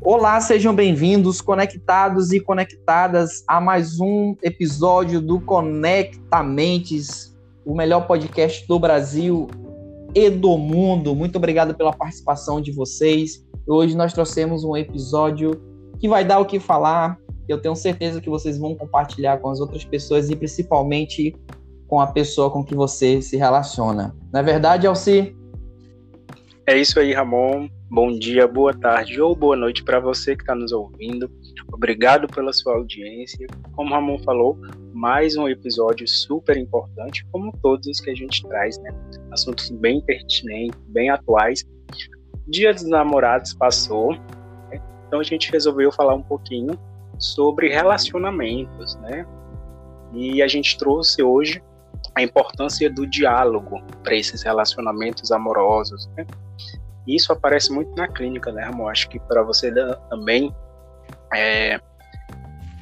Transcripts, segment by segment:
Olá, sejam bem-vindos, conectados e conectadas a mais um episódio do Conectamentes, o melhor podcast do Brasil e do mundo. Muito obrigado pela participação de vocês. Hoje nós trouxemos um episódio que vai dar o que falar. Eu tenho certeza que vocês vão compartilhar com as outras pessoas e principalmente com a pessoa com que você se relaciona. É verdade, Alci? É isso aí, Ramon. Bom dia, boa tarde ou boa noite para você que está nos ouvindo. Obrigado pela sua audiência. Como o Ramon falou, mais um episódio super importante, como todos os que a gente traz, né? Assuntos bem pertinentes, bem atuais. Dia dos Namorados passou, né? então a gente resolveu falar um pouquinho sobre relacionamentos, né? E a gente trouxe hoje a importância do diálogo para esses relacionamentos amorosos, né? Isso aparece muito na clínica, né, Ramon? Acho que para você também é,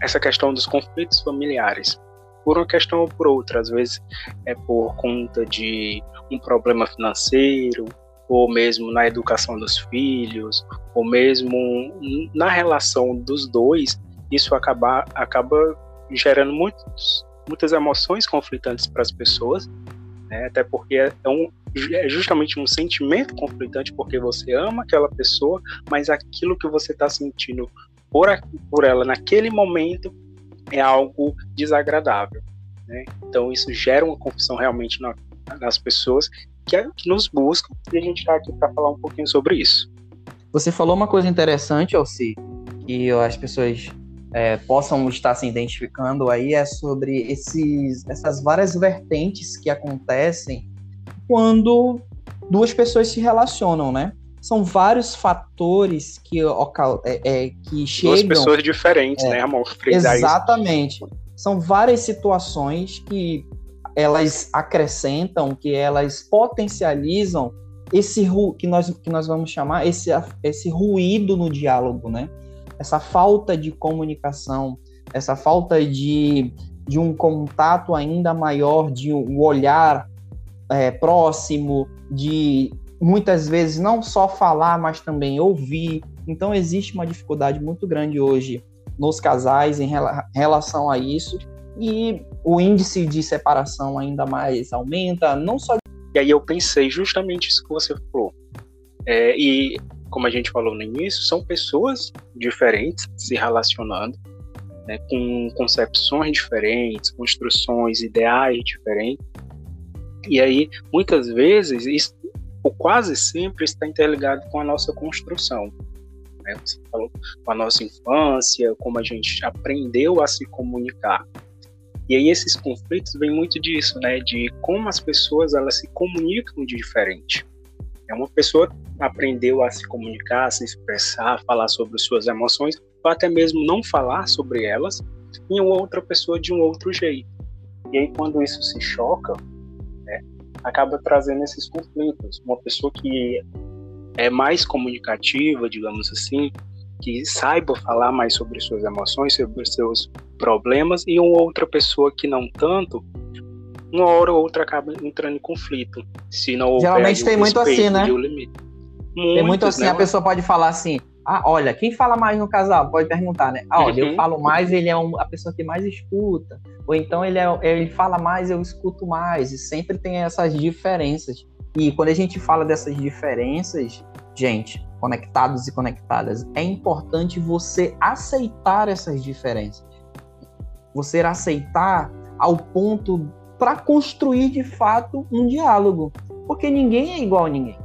essa questão dos conflitos familiares, por uma questão ou por outra, às vezes é por conta de um problema financeiro, ou mesmo na educação dos filhos, ou mesmo na relação dos dois, isso acaba, acaba gerando muitos, muitas emoções conflitantes para as pessoas, né? até porque é, um, é justamente um sentimento conflitante porque você ama aquela pessoa, mas aquilo que você está sentindo por, por ela naquele momento é algo desagradável. Né? Então isso gera uma confusão realmente na, nas pessoas que, é, que, nos buscam e a gente está aqui para falar um pouquinho sobre isso. Você falou uma coisa interessante, Alci, que as pessoas é, possam estar se identificando aí é sobre esses, essas várias vertentes que acontecem quando duas pessoas se relacionam, né? São vários fatores que, é, é, que chegam... Duas pessoas diferentes, é, né, amor? Exatamente. São várias situações que elas acrescentam, que elas potencializam esse que nós, que nós vamos chamar esse, esse ruído no diálogo, né? Essa falta de comunicação, essa falta de, de um contato ainda maior, de um olhar é, próximo, de muitas vezes não só falar, mas também ouvir. Então existe uma dificuldade muito grande hoje nos casais em relação a isso e o índice de separação ainda mais aumenta, não só. E aí eu pensei justamente isso que você falou. É, e como a gente falou no início, são pessoas diferentes se relacionando, né, com concepções diferentes, construções, ideais diferentes. E aí, muitas vezes, isso, ou quase sempre, está interligado com a nossa construção. Né? Você falou com a nossa infância, como a gente aprendeu a se comunicar. E aí esses conflitos vêm muito disso, né? De como as pessoas elas se comunicam de diferente. É uma pessoa aprendeu a se comunicar, a se expressar, a falar sobre suas emoções, ou até mesmo não falar sobre elas, em outra pessoa de um outro jeito. E aí, quando isso se choca, né, acaba trazendo esses conflitos. Uma pessoa que é mais comunicativa, digamos assim, que saiba falar mais sobre suas emoções, sobre seus problemas, e uma outra pessoa que não tanto, uma hora ou outra acaba entrando em conflito. Se não Geralmente tem muito assim, né? Muitos, Tem muito assim, né? a pessoa pode falar assim, ah, olha, quem fala mais no casal? Pode perguntar, né? Ah, olha, uhum. eu falo mais, ele é um, a pessoa que mais escuta. Ou então ele, é, ele fala mais, eu escuto mais. E sempre tem essas diferenças. E quando a gente fala dessas diferenças, gente, conectados e conectadas, é importante você aceitar essas diferenças. Você aceitar ao ponto para construir de fato um diálogo. Porque ninguém é igual a ninguém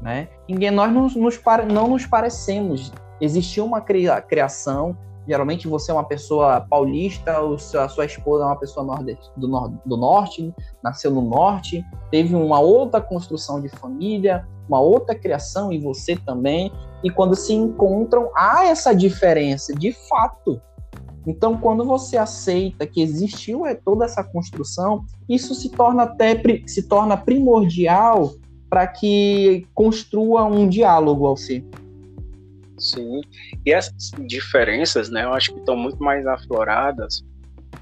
né? Nós não nos, não nos parecemos. Existiu uma criação, geralmente você é uma pessoa paulista, a sua esposa é uma pessoa do, nor do norte, nasceu no norte, teve uma outra construção de família, uma outra criação, e você também. E quando se encontram, há essa diferença, de fato. Então, quando você aceita que existiu é, toda essa construção, isso se torna até se torna primordial para que construa um diálogo, Alci. Sim, e essas diferenças, né, eu acho que estão muito mais afloradas,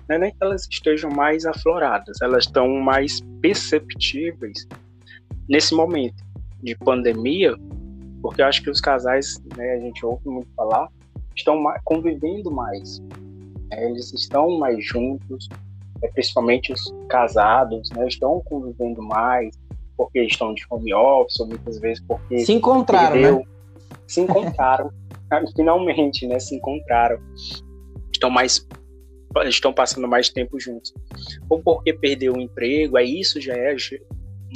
não é nem que elas estejam mais afloradas, elas estão mais perceptíveis nesse momento de pandemia, Porque eu acho que os casais, né, a gente ouve muito falar, estão convivendo mais. Né? Eles estão mais juntos, é, principalmente os casados, né, estão convivendo mais, porque estão de home office, ou muitas vezes porque. Se encontraram, perdeu, né? Se encontraram, finalmente, né? Se encontraram. Estão mais. Estão passando mais tempo juntos. Ou porque perdeu o emprego, aí isso já é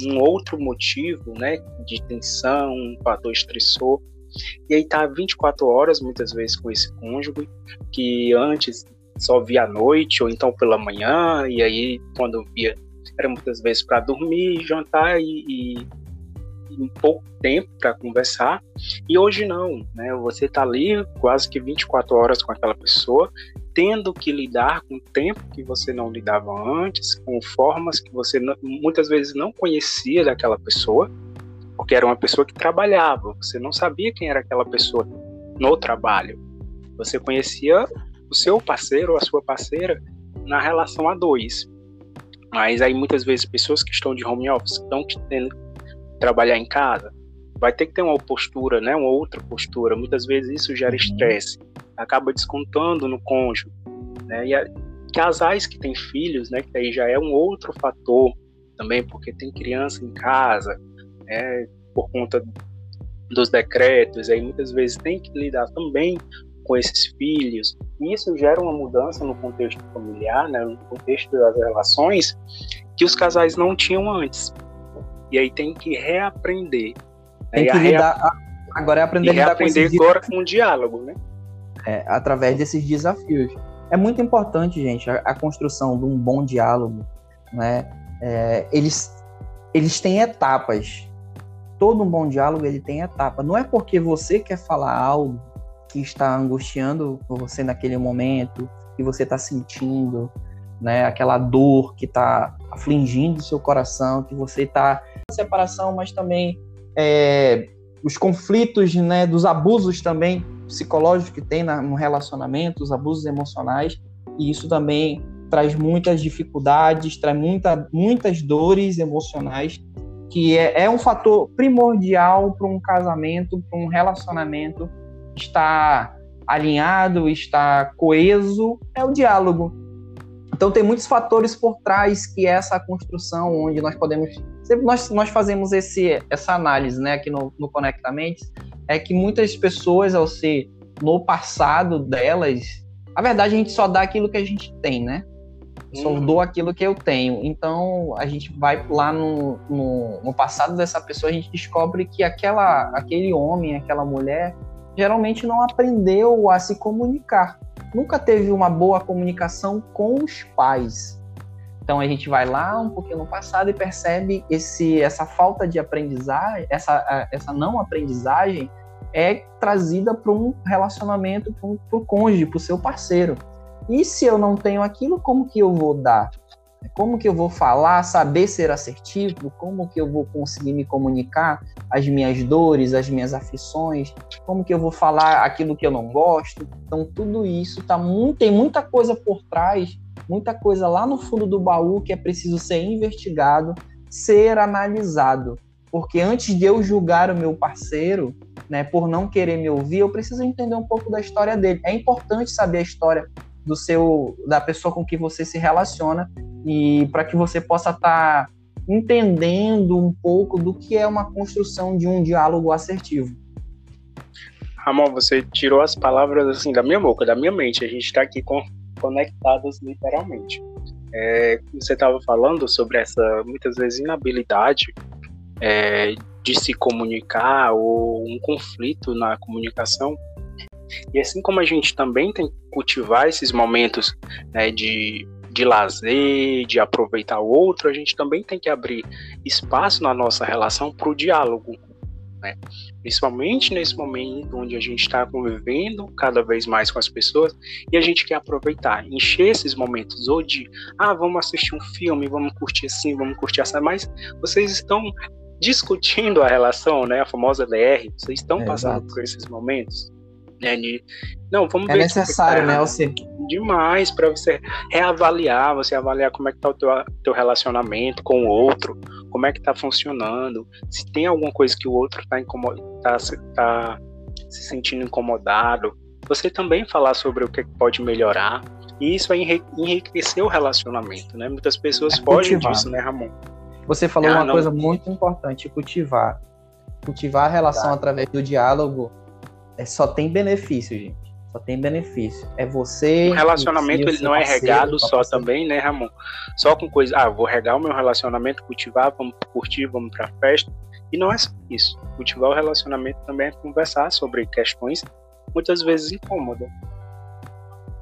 um outro motivo, né? De tensão, um fator estressor. E aí tá 24 horas, muitas vezes, com esse cônjuge, que antes só via à noite ou então pela manhã, e aí quando via era muitas vezes para dormir, jantar e, e, um pouco tempo para conversar. E hoje não, né? Você está ali quase que 24 horas com aquela pessoa, tendo que lidar com tempo que você não lidava antes, com formas que você não, muitas vezes não conhecia daquela pessoa, porque era uma pessoa que trabalhava, você não sabia quem era aquela pessoa no trabalho. Você conhecia o seu parceiro ou a sua parceira na relação a dois. Mas aí muitas vezes pessoas que estão de home office estão tendo que trabalhar em casa, vai ter que ter uma postura, né, uma outra postura. Muitas vezes isso gera uhum. estresse, acaba descontando no cônjuge, né? E a, casais que têm filhos, né, que aí já é um outro fator também, porque tem criança em casa, né, por conta dos decretos, aí muitas vezes tem que lidar também com esses filhos. Isso gera uma mudança no contexto familiar, né, no contexto das relações, que os casais não tinham antes. E aí tem que reaprender. Tem que lidar, agora é aprender a lidar com esses agora com o diálogo, né? É, através desses desafios. É muito importante, gente, a, a construção de um bom diálogo, né? É, eles, eles têm etapas. Todo um bom diálogo ele tem etapa. Não é porque você quer falar algo que está angustiando você naquele momento, que você está sentindo, né? Aquela dor que está afligindo o seu coração, que você está separação, mas também é, os conflitos, né? Dos abusos também psicológicos que tem na, no relacionamento, os abusos emocionais, e isso também traz muitas dificuldades, traz muita, muitas dores emocionais, que é, é um fator primordial para um casamento, para um relacionamento está alinhado, está coeso, é o diálogo. Então tem muitos fatores por trás que é essa construção onde nós podemos sempre nós, nós fazemos esse essa análise, né, aqui no, no Conectamente, é que muitas pessoas ao ser no passado delas, a verdade a gente só dá aquilo que a gente tem, né? Só uhum. dou aquilo que eu tenho. Então a gente vai lá no, no, no passado dessa pessoa, a gente descobre que aquela, aquele homem, aquela mulher geralmente não aprendeu a se comunicar. Nunca teve uma boa comunicação com os pais. Então a gente vai lá um pouquinho no passado e percebe esse, essa falta de aprendizagem, essa, essa não aprendizagem é trazida para um relacionamento, para o cônjuge, para o seu parceiro. E se eu não tenho aquilo, como que eu vou dar? Como que eu vou falar, saber ser assertivo? Como que eu vou conseguir me comunicar as minhas dores, as minhas aflições? Como que eu vou falar aquilo que eu não gosto? Então tudo isso tá muito, tem muita coisa por trás, muita coisa lá no fundo do baú que é preciso ser investigado, ser analisado. Porque antes de eu julgar o meu parceiro, né, por não querer me ouvir, eu preciso entender um pouco da história dele. É importante saber a história do seu da pessoa com que você se relaciona e para que você possa estar tá entendendo um pouco do que é uma construção de um diálogo assertivo. Ramon, você tirou as palavras assim da minha boca, da minha mente. A gente está aqui com, conectados literalmente. É, você estava falando sobre essa muitas vezes inabilidade é, de se comunicar ou um conflito na comunicação e assim como a gente também tem que cultivar esses momentos né, de, de lazer, de aproveitar o outro, a gente também tem que abrir espaço na nossa relação para o diálogo. Né? Principalmente nesse momento onde a gente está convivendo cada vez mais com as pessoas e a gente quer aproveitar, encher esses momentos ou de, ah, vamos assistir um filme, vamos curtir assim, vamos curtir assim, mas vocês estão discutindo a relação, né, a famosa DR, vocês estão é, passando exato. por esses momentos Né, de, não, vamos é ver necessário, né, você demais para você reavaliar, você avaliar como é que tá o teu, teu relacionamento com o outro, como é que tá funcionando, se tem alguma coisa que o outro tá, tá, tá se sentindo incomodado, você também falar sobre o que pode melhorar, e isso é enriquecer o relacionamento, né? Muitas pessoas é fogem disso, né, Ramon? Você falou ah, uma não... coisa muito importante, cultivar. Cultivar a relação tá. através do diálogo é, só tem benefício, gente. Só tem benefício. É você. O relacionamento ele não é regado só também, né, Ramon? Só com coisa. Ah, vou regar o meu relacionamento, cultivar, vamos curtir, vamos pra festa. E não é só isso. Cultivar o relacionamento também é conversar sobre questões muitas vezes incômodas.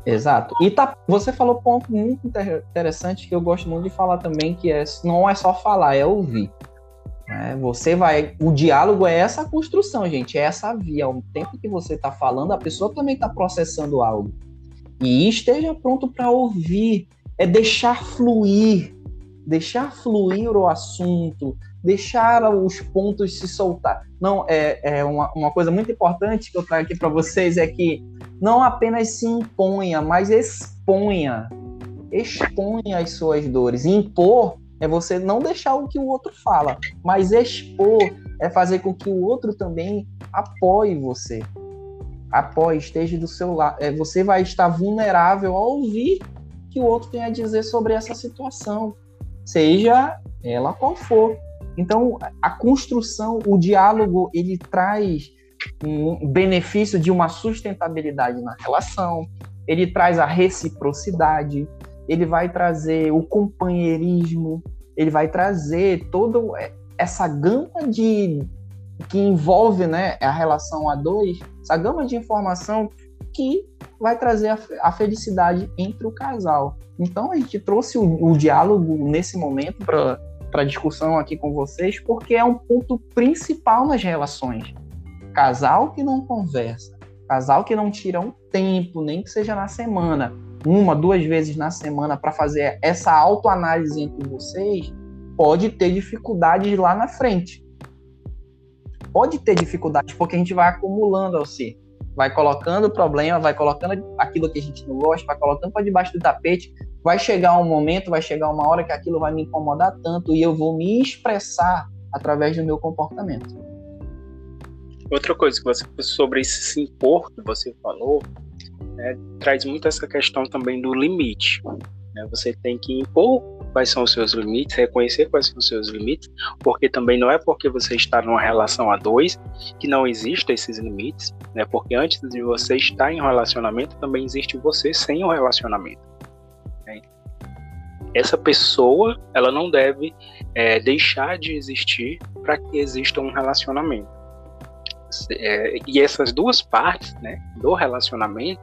Exato. E tá, você falou um ponto muito interessante que eu gosto muito de falar também, que é não é só falar, é ouvir. É, você vai. O diálogo é essa construção, gente. É essa via. Ao tempo que você está falando, a pessoa também está processando algo. E esteja pronto para ouvir. É deixar fluir. Deixar fluir o assunto. Deixar os pontos se soltar. Não, é, é uma, uma coisa muito importante que eu trago aqui para vocês é que não apenas se imponha, mas exponha. Exponha as suas dores. Impor é você não deixar o que o outro fala, mas expor é fazer com que o outro também apoie você. Apoie, esteja do seu lado. É, você vai estar vulnerável a ouvir que o outro tem a dizer sobre essa situação, seja ela qual for. Então, a construção, o diálogo, ele traz um benefício de uma sustentabilidade na relação, ele traz a reciprocidade, ele vai trazer o companheirismo, ele vai trazer toda essa gama de que envolve né, a relação a dois, essa gama de informação que vai trazer a, a felicidade entre o casal. Então a gente trouxe o, o diálogo nesse momento para discussão aqui com vocês, porque é um ponto principal nas relações. Casal que não conversa, casal que não tira um tempo, nem que seja na semana, uma, duas vezes na semana para fazer essa autoanálise entre vocês, pode ter dificuldades lá na frente. Pode ter dificuldades porque a gente vai acumulando ao ser. Vai colocando problema, vai colocando aquilo que a gente não gosta, vai colocando para debaixo do tapete. Vai chegar um momento, vai chegar uma hora que aquilo vai me incomodar tanto e eu vou me expressar através do meu comportamento. Outra coisa que você sobre esse se impor que você falou, né, traz muito essa questão também do limite. Né? Você tem que impor quais são os seus limites, reconhecer quais são os seus limites, porque também não é porque você está numa relação a dois que não existem esses limites, né? Porque antes de você estar em um relacionamento, também existe você sem um relacionamento. Né? Essa pessoa, ela não deve é, deixar de existir para que exista um relacionamento. É, e essas duas partes, né, do relacionamento,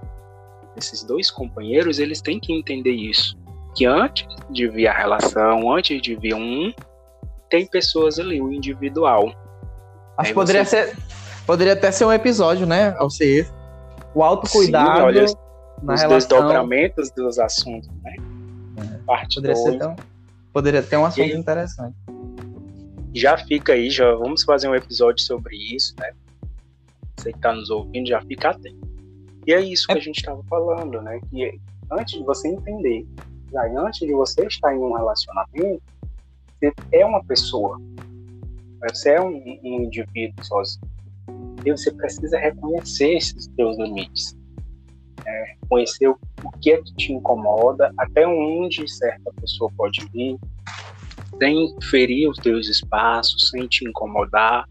esses dois companheiros, eles têm que entender isso. Que antes de vir a relação, antes de vir um, tem pessoas ali, o individual. Acho que poderia você... ser. Poderia até ser um episódio, né? Ao ser o autocuidado. Sim, olha, na os relação. desdobramentos dos assuntos, né? É, Parte poderia, ser tão, poderia ter um assunto aí, interessante. Já fica aí, já vamos fazer um episódio sobre isso, né? Você que está nos ouvindo, já fica atento. E é isso que a gente estava falando, né? Que antes de você entender, já antes de você estar em um relacionamento, você é uma pessoa, você é um, um indivíduo sozinho. E você precisa reconhecer esses seus limites. Né? Conhecer o, o que é que te incomoda, até onde certa pessoa pode vir, sem ferir os teus espaços, sem te incomodar.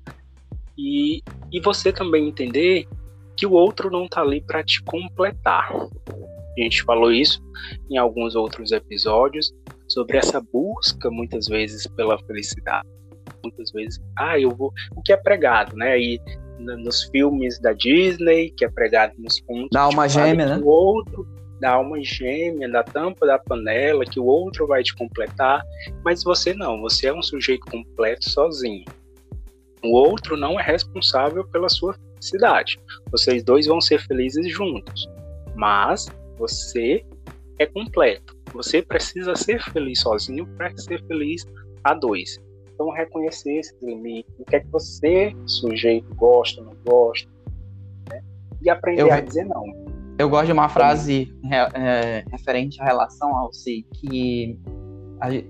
E, e você também entender que o outro não está ali para te completar. A gente falou isso em alguns outros episódios sobre essa busca muitas vezes pela felicidade. Muitas vezes, ah, eu vou. O que é pregado, né? E nos filmes da Disney, que é pregado nos pontos. Dá uma gêmea, né? O outro dá alma gêmea, da tampa da panela, que o outro vai te completar, mas você não, você é um sujeito completo sozinho. O outro não é responsável pela sua felicidade. Vocês dois vão ser felizes juntos, mas você é completo. Você precisa ser feliz sozinho para ser feliz a dois. Então, reconhecer esses limites, o que é que você, sujeito, gosta, não gosta. Né? e aprender eu, a dizer não. Eu gosto de uma frase é, referente à relação ao si, que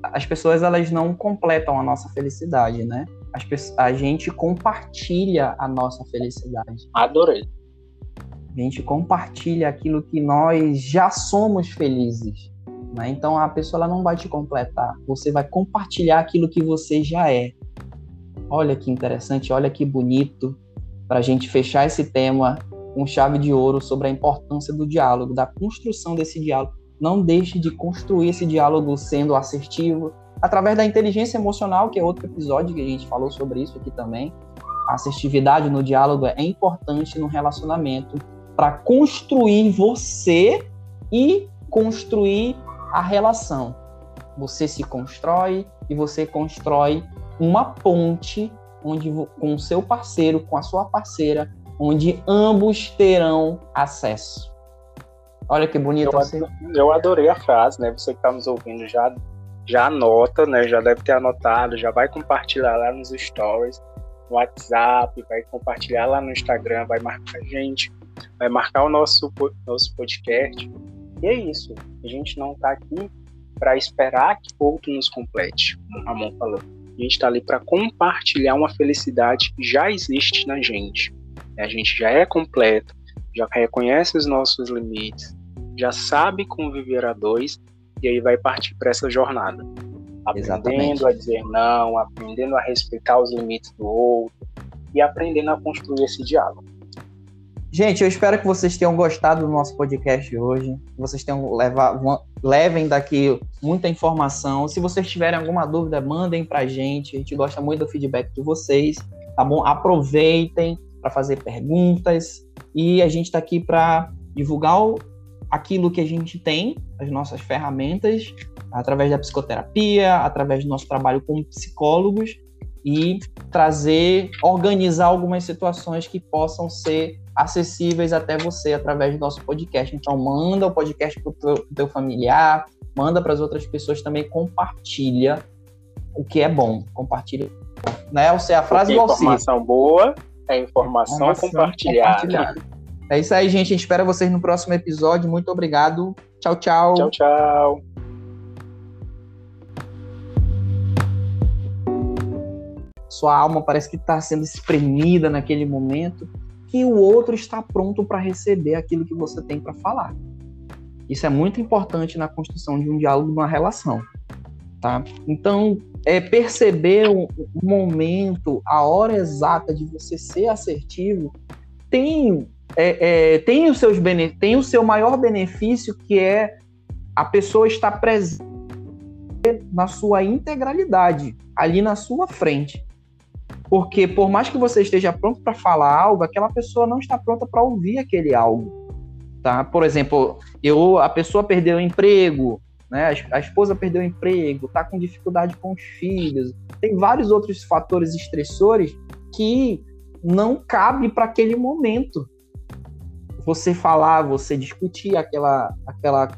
as pessoas elas não completam a nossa felicidade, né? As, a gente compartilha a nossa felicidade. Adorei. A gente compartilha aquilo que nós já somos felizes. Né? Então a pessoa ela não vai te completar, você vai compartilhar aquilo que você já é. Olha que interessante, olha que bonito para a gente fechar esse tema com chave de ouro sobre a importância do diálogo, da construção desse diálogo. Não deixe de construir esse diálogo sendo assertivo, através da inteligência emocional, que é outro episódio que a gente falou sobre isso aqui também. A assertividade no diálogo é importante no relacionamento para construir você e construir a relação. Você se constrói e você constrói uma ponte onde com o seu parceiro, com a sua parceira, onde ambos terão acesso. Olha que bonito. Eu, assim. eu adorei a frase, né? Você que está nos ouvindo já já anota, né? Já deve ter anotado, já vai compartilhar lá nos stories, no WhatsApp, vai compartilhar lá no Instagram, vai marcar a gente, vai marcar o nosso, nosso podcast. E é isso. A gente não está aqui para esperar que outro nos complete, como Ramon falou. A gente está ali para compartilhar uma felicidade que já existe na gente. A gente já é completo, já reconhece os nossos limites, já sabe conviver a dois e aí vai partir para essa jornada. Aprendendo Exatamente. a dizer não, aprendendo a respeitar os limites do outro e aprendendo a construir esse diálogo. Gente, eu espero que vocês tenham gostado do nosso podcast hoje. Que vocês tenham levado, levem daqui muita informação. Se vocês tiverem alguma dúvida, mandem para a gente. A gente gosta muito do feedback de vocês, tá bom? Aproveitem para fazer perguntas e a gente está aqui para divulgar o, aquilo que a gente tem, as nossas ferramentas, através da psicoterapia, através do nosso trabalho como psicólogos e trazer, organizar algumas situações que possam ser acessíveis até você através do nosso podcast. Então, manda o podcast para o teu, teu familiar, manda para as outras pessoas também, compartilha o que é bom, compartilha. Né? Ou seja, a frase do Informação boa é informação, informação compartilhada. compartilhada. É isso aí, gente. A gente espera vocês no próximo episódio. Muito obrigado. Tchau, tchau. Tchau, tchau. Sua alma parece que está sendo espremida naquele momento que o outro está pronto para receber aquilo que você tem para falar. Isso é muito importante na construção de um diálogo, de uma relação, tá? Então, é perceber o, o momento, a hora exata de você ser assertivo tem é, é, tem, os seus tem o seu maior benefício, que é a pessoa estar presente na sua integralidade, ali na sua frente. Porque por mais que você esteja pronto para falar algo, aquela pessoa não está pronta para ouvir aquele algo. Tá? Por exemplo, eu, a pessoa perdeu o emprego, né? a, a esposa perdeu o emprego, está com dificuldade com os filhos, tem vários outros fatores estressores que não cabe para aquele momento você falar, você discutir aquela, aquela,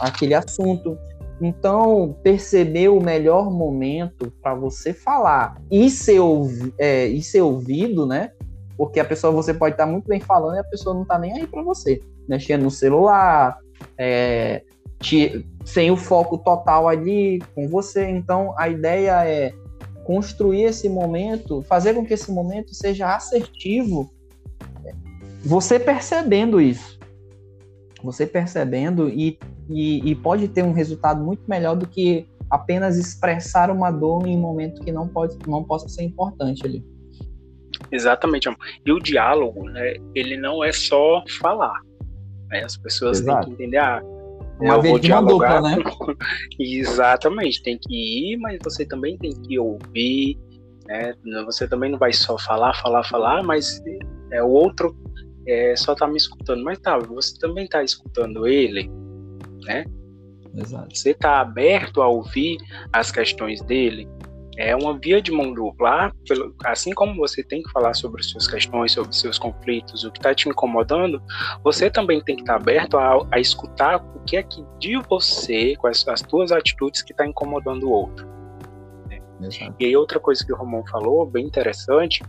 aquele assunto. Então, perceber o melhor momento para você falar e ser, é, e ser ouvido, né? Porque a pessoa, você pode estar tá muito bem falando e a pessoa não está nem aí para você. Mexendo no celular, é, te, sem o foco total ali com você. Então, a ideia é construir esse momento, fazer com que esse momento seja assertivo você percebendo isso, você percebendo e, e, e, pode ter um resultado muito melhor do que apenas expressar uma dor em um momento que não pode não possa ser importante ali. Exatamente. E o diálogo, né, ele não é só falar. Né? As pessoas Exato. têm que entender, ah, uma vez de uma dupla, né? Exatamente, tem que ir, mas você também tem que ouvir, né? Você também não vai só falar, falar, falar, mas é o outro é, só tá me escutando, mas tá, você também tá escutando ele, né? Exato. Você tá aberto a ouvir as questões dele. É uma via de mão dupla, assim como você tem que falar sobre as suas questões, sobre os seus conflitos, o que está te incomodando, você também tem que estar tá aberto a, a, escutar o que é que de você, com as, as tuas atitudes que está incomodando o outro. Né? E aí outra coisa que o Romão falou, bem interessante,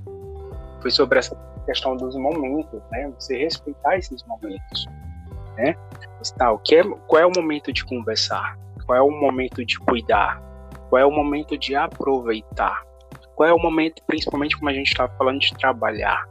foi sobre essa questão dos momentos, né? Você respeitar esses momentos, né? Tá, o que é, qual é o momento de conversar? Qual é o momento de cuidar? Qual é o momento de aproveitar? Qual é o momento, principalmente como a gente está falando de trabalhar,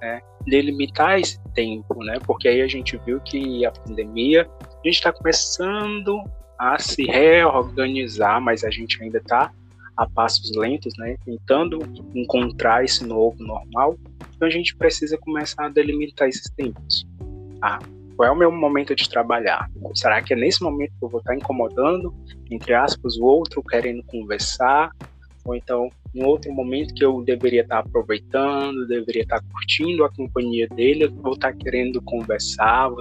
né? Delimitar esse tempo, né? Porque aí a gente viu que a pandemia, a gente está começando a se reorganizar, mas a gente ainda está a passos lentos, né? Tentando encontrar esse novo normal. Então a gente precisa começar a delimitar esses tempos. Ah, qual é o meu momento de trabalhar? Será que é nesse momento que eu vou estar incomodando, entre aspas, o outro, querendo conversar? Ou então, em outro momento que eu deveria estar aproveitando, deveria estar curtindo a companhia dele, eu vou estar querendo conversar,